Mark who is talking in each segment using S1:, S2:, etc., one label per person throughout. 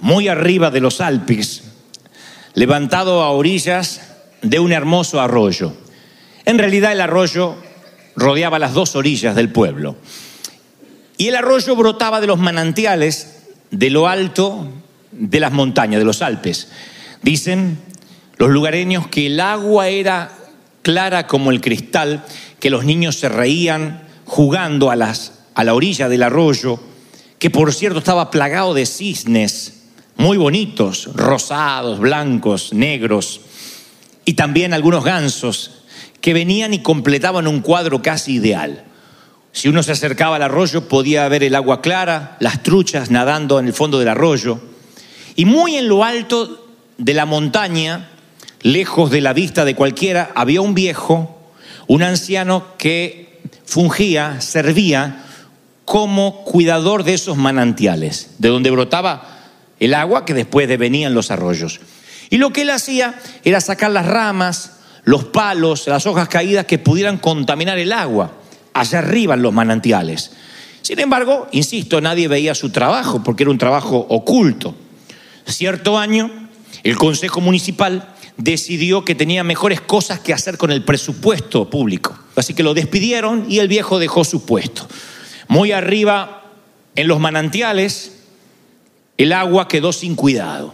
S1: muy arriba de los Alpes, levantado a orillas de un hermoso arroyo. En realidad el arroyo rodeaba las dos orillas del pueblo. Y el arroyo brotaba de los manantiales de lo alto de las montañas, de los Alpes. Dicen los lugareños que el agua era clara como el cristal, que los niños se reían jugando a, las, a la orilla del arroyo, que por cierto estaba plagado de cisnes muy bonitos, rosados, blancos, negros, y también algunos gansos que venían y completaban un cuadro casi ideal. Si uno se acercaba al arroyo podía ver el agua clara, las truchas nadando en el fondo del arroyo, y muy en lo alto de la montaña, lejos de la vista de cualquiera, había un viejo, un anciano que fungía, servía como cuidador de esos manantiales, de donde brotaba el agua que después venían los arroyos. Y lo que él hacía era sacar las ramas, los palos, las hojas caídas que pudieran contaminar el agua, allá arriba en los manantiales. Sin embargo, insisto, nadie veía su trabajo porque era un trabajo oculto. Cierto año, el Consejo Municipal decidió que tenía mejores cosas que hacer con el presupuesto público. Así que lo despidieron y el viejo dejó su puesto. Muy arriba, en los manantiales, el agua quedó sin cuidado.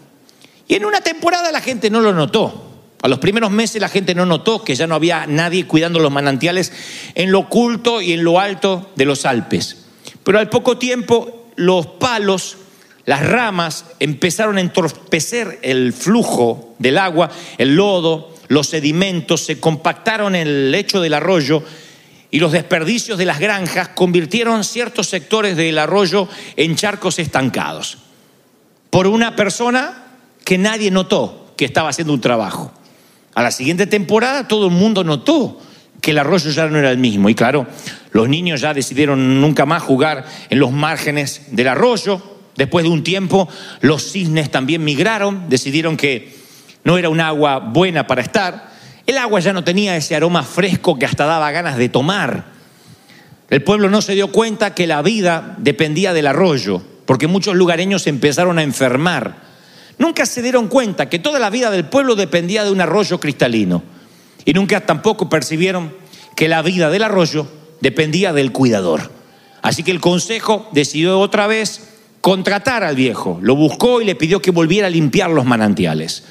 S1: Y en una temporada la gente no lo notó. A los primeros meses la gente no notó que ya no había nadie cuidando los manantiales en lo oculto y en lo alto de los Alpes. Pero al poco tiempo los palos, las ramas empezaron a entorpecer el flujo del agua, el lodo, los sedimentos se compactaron en el lecho del arroyo y los desperdicios de las granjas convirtieron ciertos sectores del arroyo en charcos estancados. Por una persona que nadie notó que estaba haciendo un trabajo. A la siguiente temporada todo el mundo notó que el arroyo ya no era el mismo. Y claro, los niños ya decidieron nunca más jugar en los márgenes del arroyo. Después de un tiempo, los cisnes también migraron, decidieron que no era un agua buena para estar. El agua ya no tenía ese aroma fresco que hasta daba ganas de tomar. El pueblo no se dio cuenta que la vida dependía del arroyo, porque muchos lugareños empezaron a enfermar. Nunca se dieron cuenta que toda la vida del pueblo dependía de un arroyo cristalino. Y nunca tampoco percibieron que la vida del arroyo dependía del cuidador. Así que el consejo decidió otra vez contratar al viejo. Lo buscó y le pidió que volviera a limpiar los manantiales.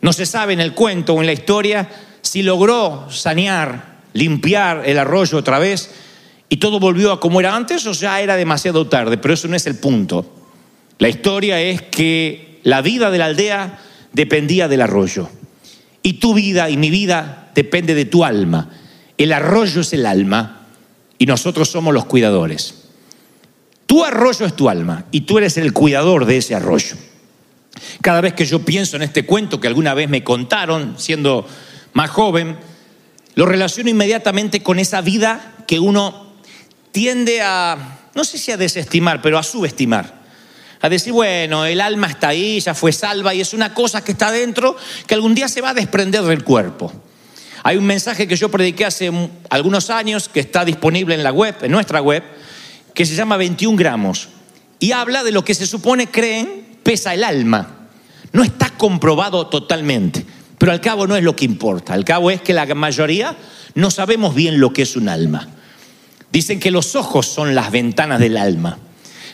S1: No se sabe en el cuento o en la historia si logró sanear, limpiar el arroyo otra vez y todo volvió a como era antes o ya era demasiado tarde, pero eso no es el punto. La historia es que la vida de la aldea dependía del arroyo. Y tu vida y mi vida depende de tu alma. El arroyo es el alma y nosotros somos los cuidadores. Tu arroyo es tu alma y tú eres el cuidador de ese arroyo. Cada vez que yo pienso en este cuento que alguna vez me contaron siendo más joven, lo relaciono inmediatamente con esa vida que uno tiende a, no sé si a desestimar, pero a subestimar. A decir, bueno, el alma está ahí, ya fue salva y es una cosa que está dentro que algún día se va a desprender del cuerpo. Hay un mensaje que yo prediqué hace algunos años que está disponible en la web, en nuestra web, que se llama 21 gramos y habla de lo que se supone creen pesa el alma. No está comprobado totalmente, pero al cabo no es lo que importa. Al cabo es que la mayoría no sabemos bien lo que es un alma. Dicen que los ojos son las ventanas del alma,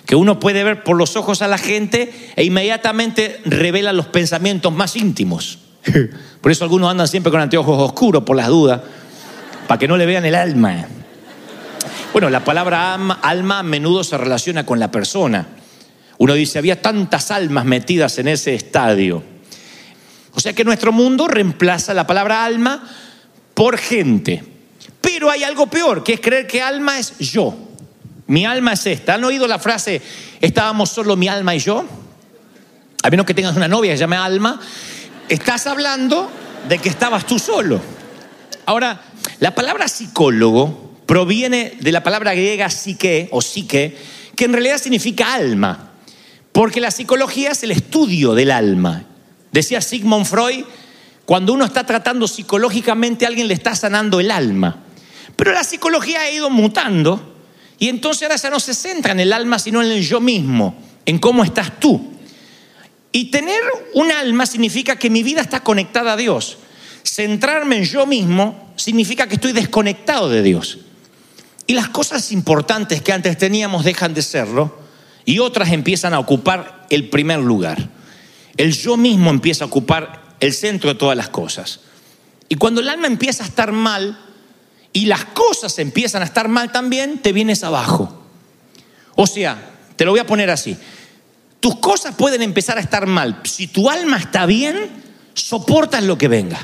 S1: que uno puede ver por los ojos a la gente e inmediatamente revela los pensamientos más íntimos. Por eso algunos andan siempre con anteojos oscuros por las dudas, para que no le vean el alma. Bueno, la palabra alma, a menudo se relaciona con la persona. Uno dice, había tantas almas metidas en ese estadio. O sea que nuestro mundo reemplaza la palabra alma por gente. Pero hay algo peor, que es creer que alma es yo. Mi alma es esta. ¿Han oído la frase, estábamos solo mi alma y yo? A menos que tengas una novia que se llame alma, estás hablando de que estabas tú solo. Ahora, la palabra psicólogo proviene de la palabra griega psique o psique, que en realidad significa alma. Porque la psicología es el estudio del alma. Decía Sigmund Freud, cuando uno está tratando psicológicamente a alguien le está sanando el alma. Pero la psicología ha ido mutando y entonces ahora ya no se centra en el alma, sino en el yo mismo, en cómo estás tú. Y tener un alma significa que mi vida está conectada a Dios. Centrarme en yo mismo significa que estoy desconectado de Dios. Y las cosas importantes que antes teníamos dejan de serlo y otras empiezan a ocupar el primer lugar. El yo mismo empieza a ocupar el centro de todas las cosas. Y cuando el alma empieza a estar mal y las cosas empiezan a estar mal también, te vienes abajo. O sea, te lo voy a poner así. Tus cosas pueden empezar a estar mal. Si tu alma está bien, soportas lo que venga.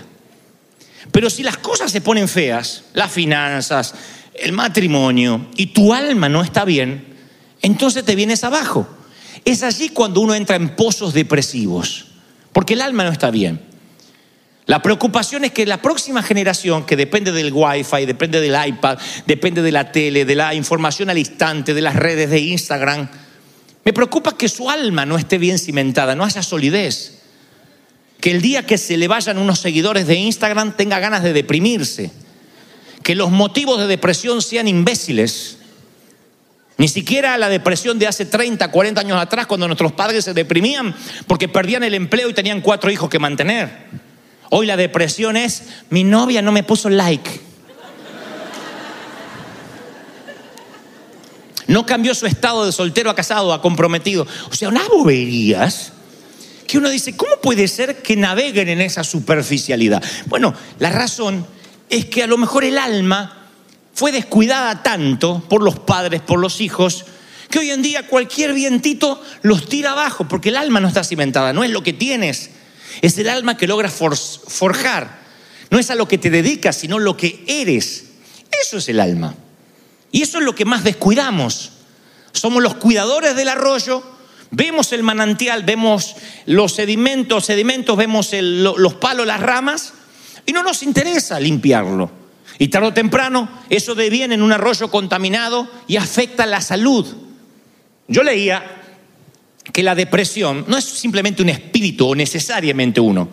S1: Pero si las cosas se ponen feas, las finanzas, el matrimonio, y tu alma no está bien, entonces te vienes abajo. Es allí cuando uno entra en pozos depresivos, porque el alma no está bien. La preocupación es que la próxima generación, que depende del wifi, depende del iPad, depende de la tele, de la información al instante, de las redes de Instagram, me preocupa que su alma no esté bien cimentada, no haya solidez. Que el día que se le vayan unos seguidores de Instagram tenga ganas de deprimirse. Que los motivos de depresión sean imbéciles ni siquiera la depresión de hace 30, 40 años atrás, cuando nuestros padres se deprimían porque perdían el empleo y tenían cuatro hijos que mantener. Hoy la depresión es, mi novia no me puso like. No cambió su estado de soltero a casado, a comprometido. O sea, unas boberías que uno dice, ¿cómo puede ser que naveguen en esa superficialidad? Bueno, la razón es que a lo mejor el alma fue descuidada tanto por los padres, por los hijos, que hoy en día cualquier vientito los tira abajo, porque el alma no está cimentada, no es lo que tienes, es el alma que logras forjar, no es a lo que te dedicas, sino lo que eres. Eso es el alma. Y eso es lo que más descuidamos. Somos los cuidadores del arroyo, vemos el manantial, vemos los sedimentos, sedimentos, vemos los palos, las ramas, y no nos interesa limpiarlo. Y tarde o temprano eso deviene en un arroyo contaminado y afecta la salud. Yo leía que la depresión no es simplemente un espíritu o necesariamente uno.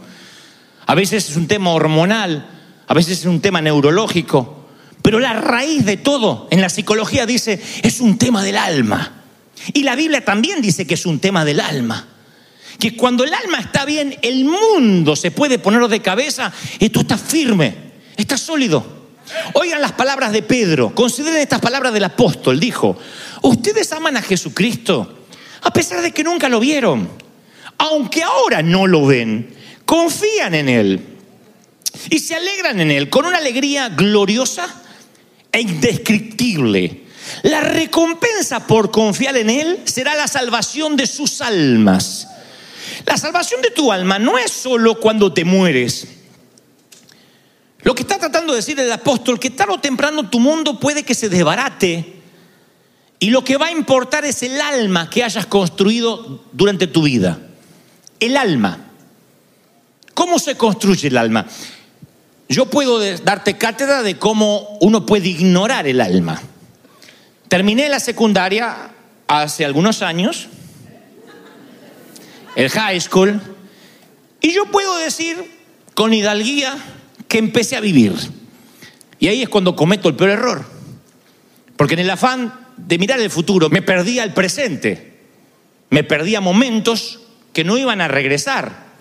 S1: A veces es un tema hormonal, a veces es un tema neurológico, pero la raíz de todo en la psicología dice es un tema del alma. Y la Biblia también dice que es un tema del alma. Que cuando el alma está bien, el mundo se puede poner de cabeza y tú estás firme, estás sólido. Oigan las palabras de Pedro, consideren estas palabras del apóstol. Dijo, ustedes aman a Jesucristo a pesar de que nunca lo vieron. Aunque ahora no lo ven, confían en Él y se alegran en Él con una alegría gloriosa e indescriptible. La recompensa por confiar en Él será la salvación de sus almas. La salvación de tu alma no es solo cuando te mueres lo que está tratando de decir el apóstol, que tarde o temprano tu mundo puede que se desbarate y lo que va a importar es el alma que hayas construido durante tu vida. El alma. ¿Cómo se construye el alma? Yo puedo darte cátedra de cómo uno puede ignorar el alma. Terminé la secundaria hace algunos años, el high school, y yo puedo decir con hidalguía, que empecé a vivir. Y ahí es cuando cometo el peor error. Porque en el afán de mirar el futuro me perdía el presente. Me perdía momentos que no iban a regresar.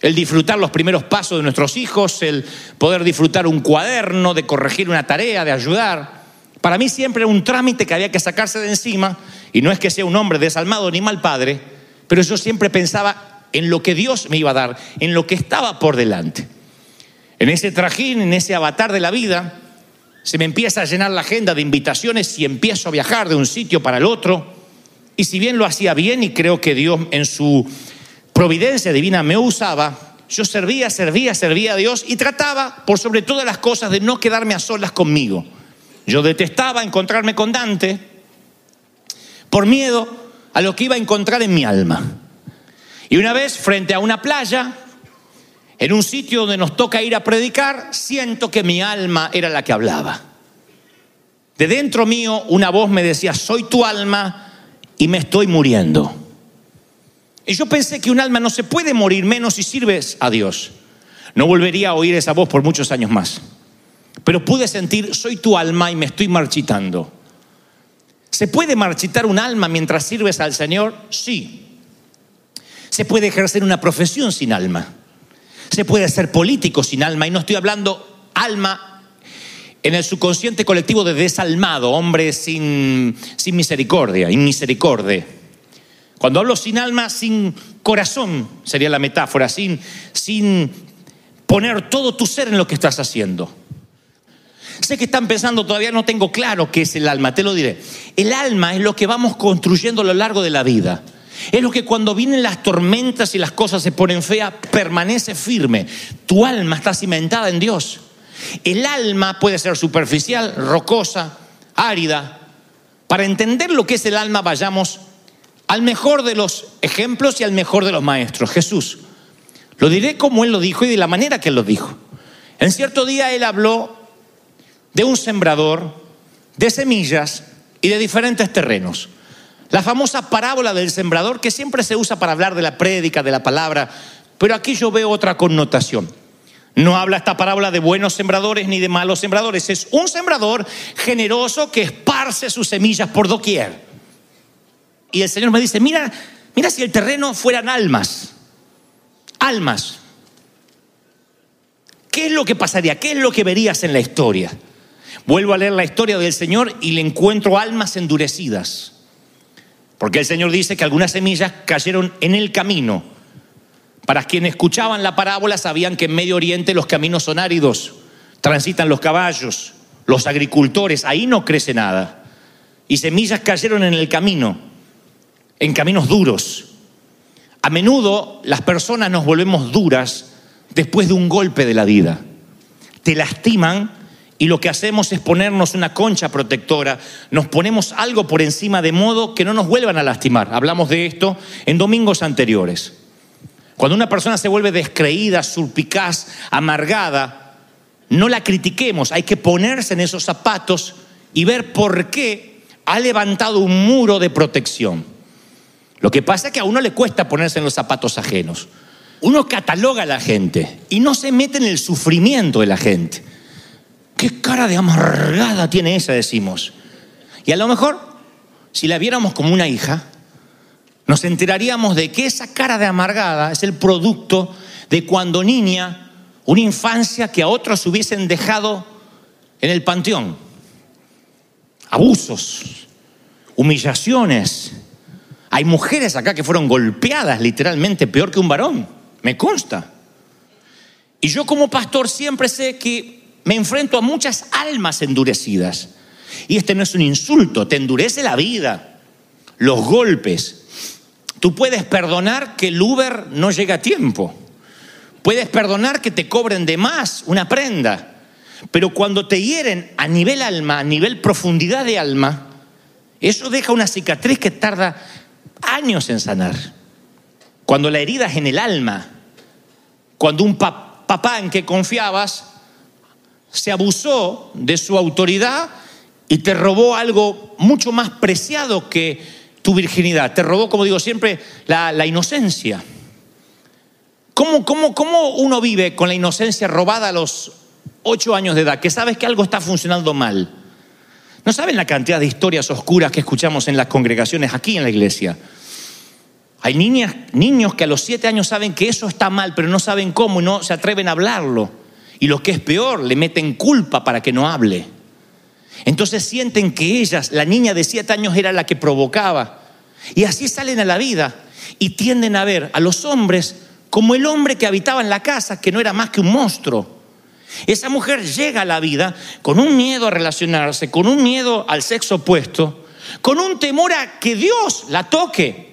S1: el disfrutar los primeros pasos de nuestros hijos, el poder disfrutar un cuaderno, de corregir una tarea, de ayudar. Para mí siempre era un trámite que había que sacarse de encima, y no es que sea un hombre desalmado ni mal padre, pero yo siempre pensaba en lo que Dios me iba a dar, en lo que estaba por delante. En ese trajín, en ese avatar de la vida, se me empieza a llenar la agenda de invitaciones y empiezo a viajar de un sitio para el otro. Y si bien lo hacía bien y creo que Dios en su providencia divina me usaba, yo servía, servía, servía a Dios y trataba, por sobre todas las cosas, de no quedarme a solas conmigo. Yo detestaba encontrarme con Dante por miedo a lo que iba a encontrar en mi alma. Y una vez, frente a una playa, en un sitio donde nos toca ir a predicar, siento que mi alma era la que hablaba. De dentro mío una voz me decía, soy tu alma y me estoy muriendo. Y yo pensé que un alma no se puede morir menos si sirves a Dios. No volvería a oír esa voz por muchos años más. Pero pude sentir, soy tu alma y me estoy marchitando. ¿Se puede marchitar un alma mientras sirves al Señor? Sí. Se puede ejercer una profesión sin alma. Se puede ser político sin alma. Y no estoy hablando alma en el subconsciente colectivo de desalmado, hombre sin, sin misericordia, inmisericordia. Cuando hablo sin alma, sin corazón, sería la metáfora, sin, sin poner todo tu ser en lo que estás haciendo. Sé que están pensando, todavía no tengo claro qué es el alma, te lo diré. El alma es lo que vamos construyendo a lo largo de la vida. Es lo que cuando vienen las tormentas y las cosas se ponen feas, permanece firme. Tu alma está cimentada en Dios. El alma puede ser superficial, rocosa, árida. Para entender lo que es el alma, vayamos al mejor de los ejemplos y al mejor de los maestros, Jesús. Lo diré como Él lo dijo y de la manera que Él lo dijo. En cierto día Él habló de un sembrador, de semillas y de diferentes terrenos. La famosa parábola del sembrador que siempre se usa para hablar de la prédica, de la palabra, pero aquí yo veo otra connotación. No habla esta parábola de buenos sembradores ni de malos sembradores, es un sembrador generoso que esparce sus semillas por doquier. Y el Señor me dice, mira, mira si el terreno fueran almas, almas. ¿Qué es lo que pasaría? ¿Qué es lo que verías en la historia? Vuelvo a leer la historia del Señor y le encuentro almas endurecidas. Porque el Señor dice que algunas semillas cayeron en el camino. Para quienes escuchaban la parábola sabían que en Medio Oriente los caminos son áridos, transitan los caballos, los agricultores, ahí no crece nada. Y semillas cayeron en el camino en caminos duros. A menudo las personas nos volvemos duras después de un golpe de la vida. Te lastiman y lo que hacemos es ponernos una concha protectora, nos ponemos algo por encima de modo que no nos vuelvan a lastimar. Hablamos de esto en domingos anteriores. Cuando una persona se vuelve descreída, surpicaz, amargada, no la critiquemos, hay que ponerse en esos zapatos y ver por qué ha levantado un muro de protección. Lo que pasa es que a uno le cuesta ponerse en los zapatos ajenos. Uno cataloga a la gente y no se mete en el sufrimiento de la gente. ¿Qué cara de amargada tiene esa? Decimos. Y a lo mejor, si la viéramos como una hija, nos enteraríamos de que esa cara de amargada es el producto de cuando niña, una infancia que a otros hubiesen dejado en el panteón. Abusos, humillaciones, hay mujeres acá que fueron golpeadas literalmente peor que un varón, me consta. Y yo como pastor siempre sé que me enfrento a muchas almas endurecidas. Y este no es un insulto, te endurece la vida, los golpes. Tú puedes perdonar que el Uber no llegue a tiempo. Puedes perdonar que te cobren de más una prenda. Pero cuando te hieren a nivel alma, a nivel profundidad de alma, eso deja una cicatriz que tarda años en sanar. Cuando la herida es en el alma, cuando un papá en que confiabas se abusó de su autoridad y te robó algo mucho más preciado que tu virginidad. Te robó, como digo siempre, la, inocencia. ¿Cómo, cómo, ¿Cómo uno vive con la inocencia robada a los ocho años de edad? Que sabes que algo está funcionando mal. No saben la cantidad de historias oscuras que escuchamos en las congregaciones aquí en la iglesia. Hay niñas, niños que a los siete años saben que eso está mal, pero no saben cómo y no se atreven a hablarlo. Y lo que es peor, le meten culpa para que no hable. Entonces sienten que ellas, la niña de siete años, era la que provocaba. Y así salen a la vida y tienden a ver a los hombres como el hombre que habitaba en la casa, que no era más que un monstruo. Esa mujer llega a la vida con un miedo a relacionarse, con un miedo al sexo opuesto, con un temor a que Dios la toque.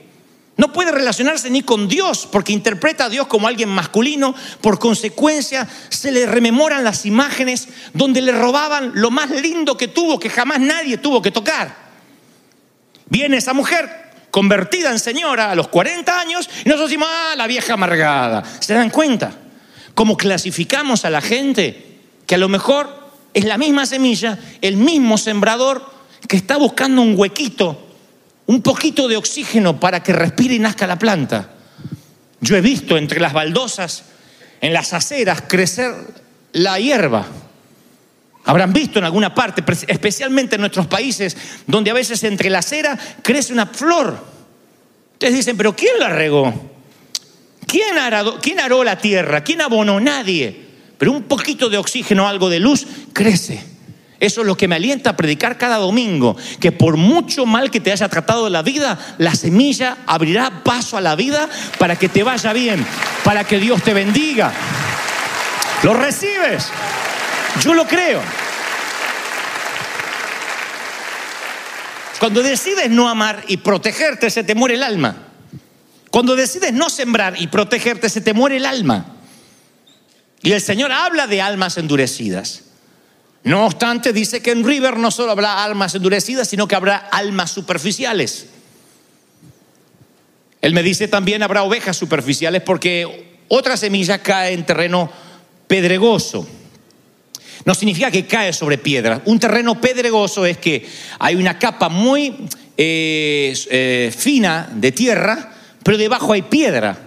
S1: No puede relacionarse ni con Dios porque interpreta a Dios como alguien masculino. Por consecuencia, se le rememoran las imágenes donde le robaban lo más lindo que tuvo, que jamás nadie tuvo que tocar. Viene esa mujer convertida en señora a los 40 años y nosotros decimos, ah, la vieja amargada. ¿Se dan cuenta? Cómo clasificamos a la gente que a lo mejor es la misma semilla, el mismo sembrador que está buscando un huequito un poquito de oxígeno para que respire y nazca la planta. Yo he visto entre las baldosas, en las aceras, crecer la hierba. Habrán visto en alguna parte, especialmente en nuestros países, donde a veces entre la acera crece una flor. Ustedes dicen, pero ¿quién la regó? ¿Quién, aró, ¿Quién aró la tierra? ¿Quién abonó? Nadie. Pero un poquito de oxígeno, algo de luz, crece. Eso es lo que me alienta a predicar cada domingo, que por mucho mal que te haya tratado la vida, la semilla abrirá paso a la vida para que te vaya bien, para que Dios te bendiga. ¿Lo recibes? Yo lo creo. Cuando decides no amar y protegerte, se te muere el alma. Cuando decides no sembrar y protegerte, se te muere el alma. Y el Señor habla de almas endurecidas. No obstante, dice que en River no solo habrá almas endurecidas, sino que habrá almas superficiales. Él me dice también habrá ovejas superficiales porque otra semilla cae en terreno pedregoso. No significa que cae sobre piedra. Un terreno pedregoso es que hay una capa muy eh, eh, fina de tierra, pero debajo hay piedra.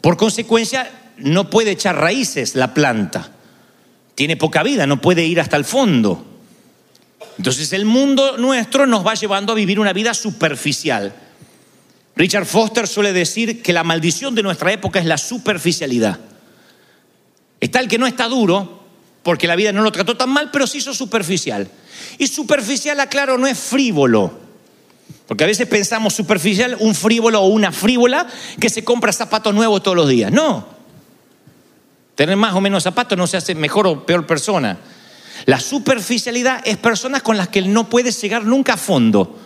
S1: Por consecuencia, no puede echar raíces la planta tiene poca vida, no puede ir hasta el fondo. Entonces el mundo nuestro nos va llevando a vivir una vida superficial. Richard Foster suele decir que la maldición de nuestra época es la superficialidad. Está el que no está duro, porque la vida no lo trató tan mal, pero sí hizo superficial. Y superficial, aclaro, no es frívolo. Porque a veces pensamos superficial, un frívolo o una frívola que se compra zapatos nuevos todos los días. No, Tener más o menos zapatos no se hace mejor o peor persona. La superficialidad es personas con las que no puedes llegar nunca a fondo.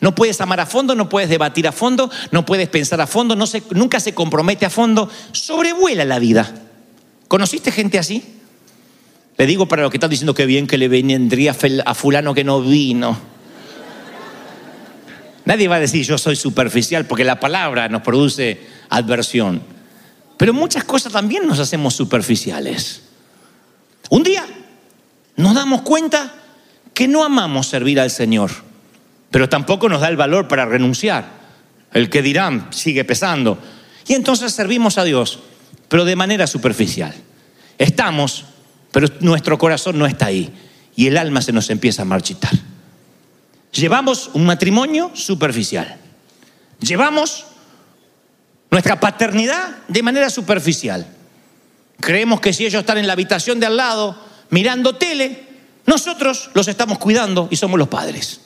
S1: No puedes amar a fondo, no puedes debatir a fondo, no puedes pensar a fondo, no se, nunca se compromete a fondo. Sobrevuela la vida. ¿Conociste gente así? Le digo para los que están diciendo que bien que le vendría a fulano que no vino. Nadie va a decir yo soy superficial porque la palabra nos produce adversión. Pero muchas cosas también nos hacemos superficiales. Un día nos damos cuenta que no amamos servir al Señor, pero tampoco nos da el valor para renunciar. El que dirán sigue pesando. Y entonces servimos a Dios, pero de manera superficial. Estamos, pero nuestro corazón no está ahí. Y el alma se nos empieza a marchitar. Llevamos un matrimonio superficial. Llevamos nuestra paternidad de manera superficial. Creemos que si ellos están en la habitación de al lado mirando tele, nosotros los estamos cuidando y somos los padres.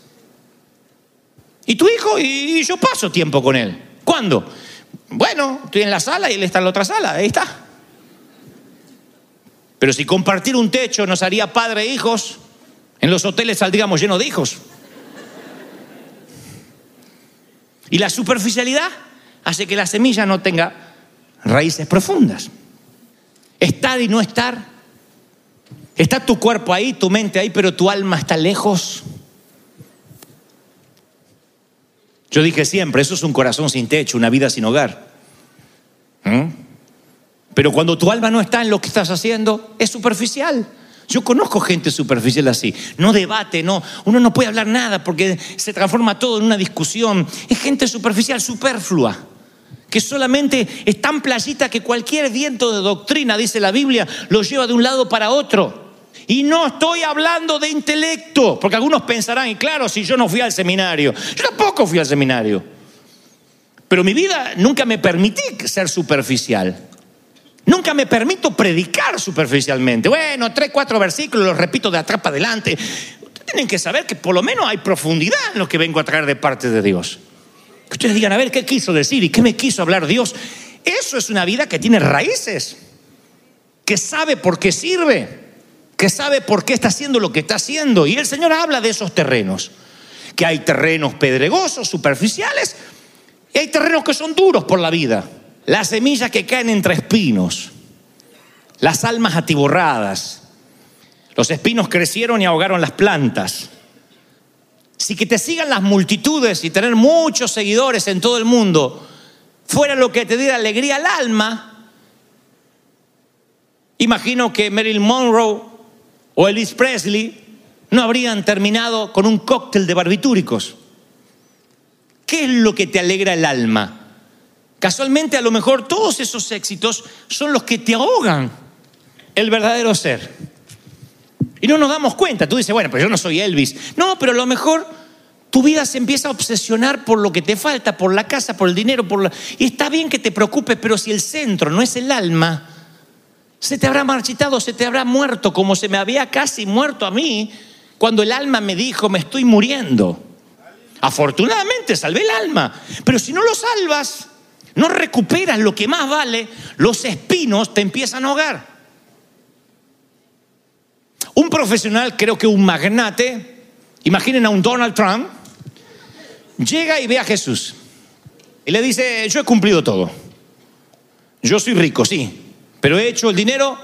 S1: ¿Y tu hijo? Y yo paso tiempo con él. ¿Cuándo? Bueno, estoy en la sala y él está en la otra sala, ahí está. Pero si compartir un techo nos haría padre e hijos, en los hoteles saldríamos llenos de hijos. ¿Y la superficialidad? Hace que la semilla no tenga raíces profundas. Estar y no estar. Está tu cuerpo ahí, tu mente ahí, pero tu alma está lejos. Yo dije siempre, eso es un corazón sin techo, una vida sin hogar. ¿Mm? Pero cuando tu alma no está en lo que estás haciendo, es superficial. Yo conozco gente superficial así. No debate, no. Uno no puede hablar nada porque se transforma todo en una discusión. Es gente superficial, superflua que solamente es tan playita que cualquier viento de doctrina, dice la Biblia, lo lleva de un lado para otro. Y no estoy hablando de intelecto, porque algunos pensarán, y claro, si yo no fui al seminario, yo tampoco fui al seminario. Pero mi vida nunca me permití ser superficial. Nunca me permito predicar superficialmente. Bueno, tres, cuatro versículos, los repito de atrás para adelante. Ustedes tienen que saber que por lo menos hay profundidad en lo que vengo a traer de parte de Dios. Que ustedes digan, a ver, ¿qué quiso decir y qué me quiso hablar Dios? Eso es una vida que tiene raíces, que sabe por qué sirve, que sabe por qué está haciendo lo que está haciendo. Y el Señor habla de esos terrenos, que hay terrenos pedregosos, superficiales, y hay terrenos que son duros por la vida. Las semillas que caen entre espinos, las almas atiborradas. Los espinos crecieron y ahogaron las plantas. Si que te sigan las multitudes y tener muchos seguidores en todo el mundo fuera lo que te diera alegría al alma, imagino que Marilyn Monroe o Elvis Presley no habrían terminado con un cóctel de barbitúricos. ¿Qué es lo que te alegra el alma? Casualmente a lo mejor todos esos éxitos son los que te ahogan el verdadero ser. Y no nos damos cuenta. Tú dices, bueno, pues yo no soy Elvis. No, pero a lo mejor tu vida se empieza a obsesionar por lo que te falta, por la casa, por el dinero, por la... Y está bien que te preocupes, pero si el centro no es el alma, se te habrá marchitado, se te habrá muerto, como se me había casi muerto a mí cuando el alma me dijo, me estoy muriendo. Afortunadamente salvé el alma, pero si no lo salvas, no recuperas lo que más vale, los espinos te empiezan a ahogar. Un profesional, creo que un magnate, imaginen a un Donald Trump, llega y ve a Jesús y le dice, yo he cumplido todo. Yo soy rico, sí, pero he hecho el dinero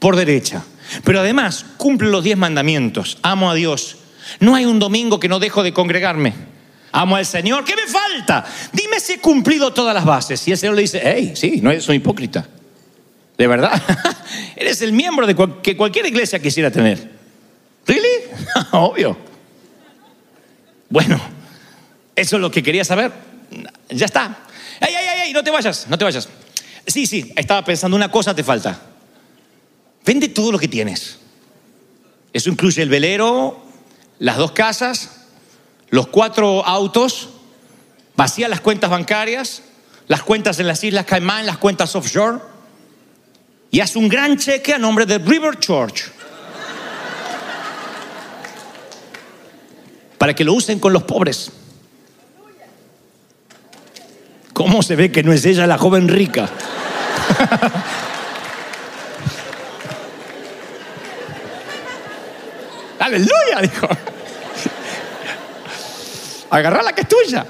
S1: por derecha. Pero además cumple los diez mandamientos. Amo a Dios. No hay un domingo que no dejo de congregarme. Amo al Señor. ¿Qué me falta? Dime si he cumplido todas las bases. Y el Señor le dice, hey, sí, no soy hipócrita. De verdad. Eres el miembro de que cualquier iglesia quisiera tener. ¿Really? Obvio. Bueno, eso es lo que quería saber. Ya está. ¡Ey, ey, ey! No te vayas, no te vayas. Sí, sí, estaba pensando, una cosa te falta. Vende todo lo que tienes. Eso incluye el velero, las dos casas, los cuatro autos, vacía las cuentas bancarias, las cuentas en las Islas Caimán, las cuentas offshore, y haz un gran cheque a nombre de River Church. Para que lo usen con los pobres. ¿Cómo se ve que no es ella la joven rica? Aleluya, dijo. Agarra la que es tuya.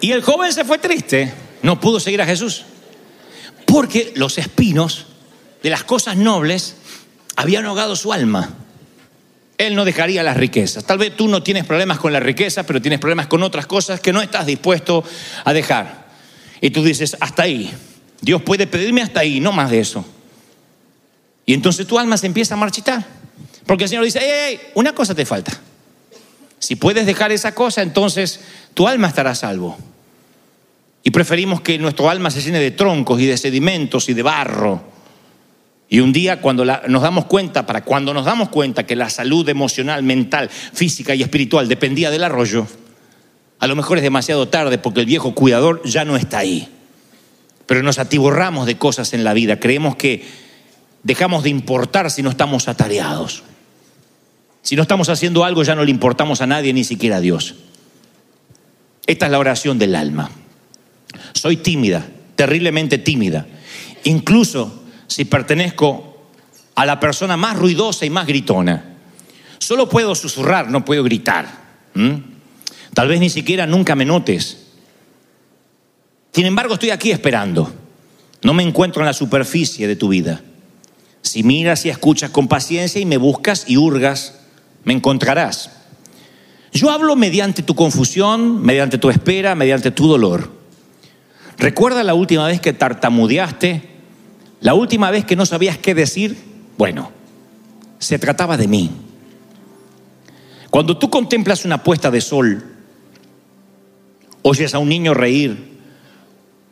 S1: Y el joven se fue triste, no pudo seguir a Jesús, porque los espinos de las cosas nobles habían ahogado su alma. Él no dejaría las riquezas. Tal vez tú no tienes problemas con la riqueza, pero tienes problemas con otras cosas que no estás dispuesto a dejar. Y tú dices, hasta ahí. Dios puede pedirme hasta ahí, no más de eso. Y entonces tu alma se empieza a marchitar. Porque el Señor dice, hey, una cosa te falta. Si puedes dejar esa cosa, entonces tu alma estará salvo. Y preferimos que nuestro alma se llene de troncos y de sedimentos y de barro. Y un día cuando nos damos cuenta, para cuando nos damos cuenta que la salud emocional, mental, física y espiritual dependía del arroyo, a lo mejor es demasiado tarde porque el viejo cuidador ya no está ahí. Pero nos atiborramos de cosas en la vida. Creemos que dejamos de importar si no estamos atareados. Si no estamos haciendo algo ya no le importamos a nadie, ni siquiera a Dios. Esta es la oración del alma. Soy tímida, terriblemente tímida. Incluso si pertenezco a la persona más ruidosa y más gritona. Solo puedo susurrar, no puedo gritar. Tal vez ni siquiera nunca me notes. Sin embargo, estoy aquí esperando. No me encuentro en la superficie de tu vida. Si miras y escuchas con paciencia y me buscas y hurgas, me encontrarás. Yo hablo mediante tu confusión, mediante tu espera, mediante tu dolor. ¿Recuerda la última vez que tartamudeaste? ¿La última vez que no sabías qué decir? Bueno, se trataba de mí. Cuando tú contemplas una puesta de sol, oyes a un niño reír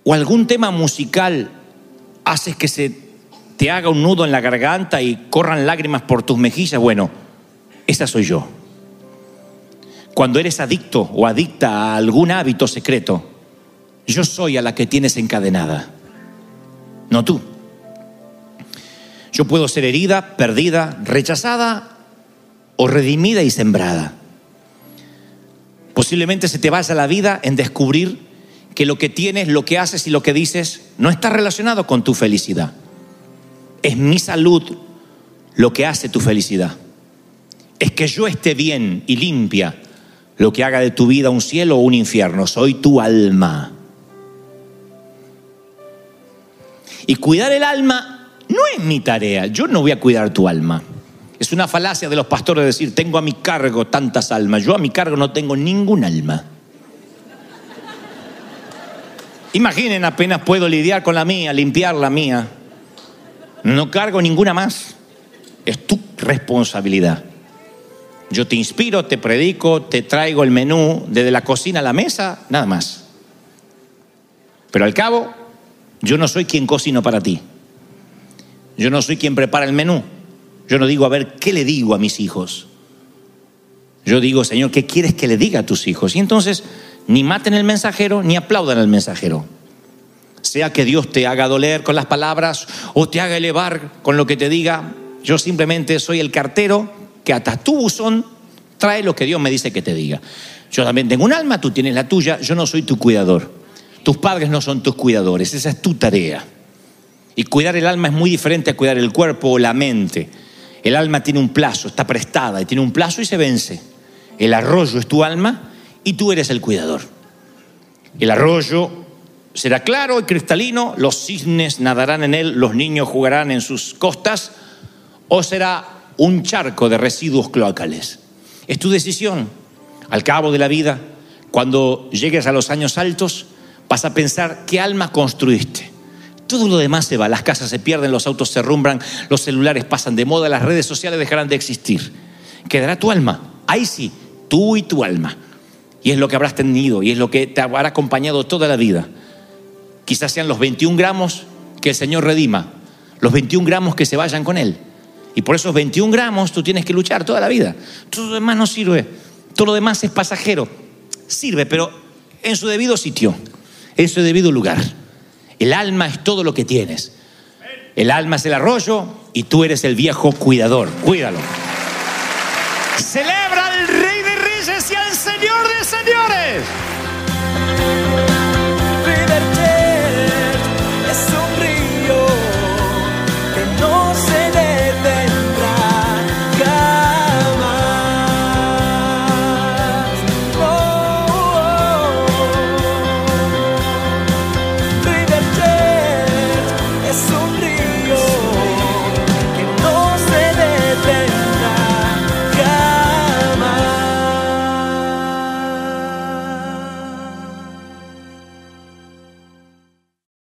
S1: o algún tema musical haces que se te haga un nudo en la garganta y corran lágrimas por tus mejillas, bueno, esa soy yo. cuando eres adicto o adicta a algún hábito secreto, yo soy a la que tienes encadenada, no tú. Yo puedo ser herida, perdida, rechazada o redimida y sembrada. Posiblemente se te vaya la vida en descubrir que lo que tienes, lo que haces y lo que dices no está relacionado con tu felicidad. Es mi salud lo que hace tu felicidad. Es que yo esté bien y limpia lo que haga de tu vida un cielo o un infierno. Soy tu alma. Y cuidar el alma no es mi tarea. Yo no voy a cuidar tu alma. Es una falacia de los pastores decir, tengo a mi cargo tantas almas. Yo a mi cargo no tengo ningún alma. Imaginen, apenas puedo lidiar con la mía, limpiar la mía. No cargo ninguna más. Es tu responsabilidad. Yo te inspiro, te predico, te traigo el menú desde la cocina a la mesa, nada más. Pero al cabo, yo no soy quien cocino para ti. Yo no soy quien prepara el menú. Yo no digo, a ver, ¿qué le digo a mis hijos? Yo digo, Señor, ¿qué quieres que le diga a tus hijos? Y entonces, ni maten el mensajero, ni aplaudan al mensajero. Sea que Dios te haga doler con las palabras o te haga elevar con lo que te diga, yo simplemente soy el cartero que hasta tu buzón trae lo que Dios me dice que te diga. Yo también tengo un alma, tú tienes la tuya, yo no soy tu cuidador. Tus padres no son tus cuidadores, esa es tu tarea. Y cuidar el alma es muy diferente a cuidar el cuerpo o la mente. El alma tiene un plazo, está prestada y tiene un plazo y se vence. El arroyo es tu alma y tú eres el cuidador. El arroyo será claro y cristalino, los cisnes nadarán en él, los niños jugarán en sus costas, o será un charco de residuos cloacales. Es tu decisión. Al cabo de la vida, cuando llegues a los años altos, vas a pensar qué alma construiste. Todo lo demás se va, las casas se pierden, los autos se rumbran, los celulares pasan de moda, las redes sociales dejarán de existir. Quedará tu alma, ahí sí, tú y tu alma. Y es lo que habrás tenido y es lo que te habrá acompañado toda la vida. Quizás sean los 21 gramos que el Señor redima, los 21 gramos que se vayan con Él. Y por esos 21 gramos tú tienes que luchar toda la vida. Todo lo demás no sirve, todo lo demás es pasajero. Sirve, pero en su debido sitio, en su debido lugar. El alma es todo lo que tienes. El alma es el arroyo y tú eres el viejo cuidador. Cuídalo. Celebra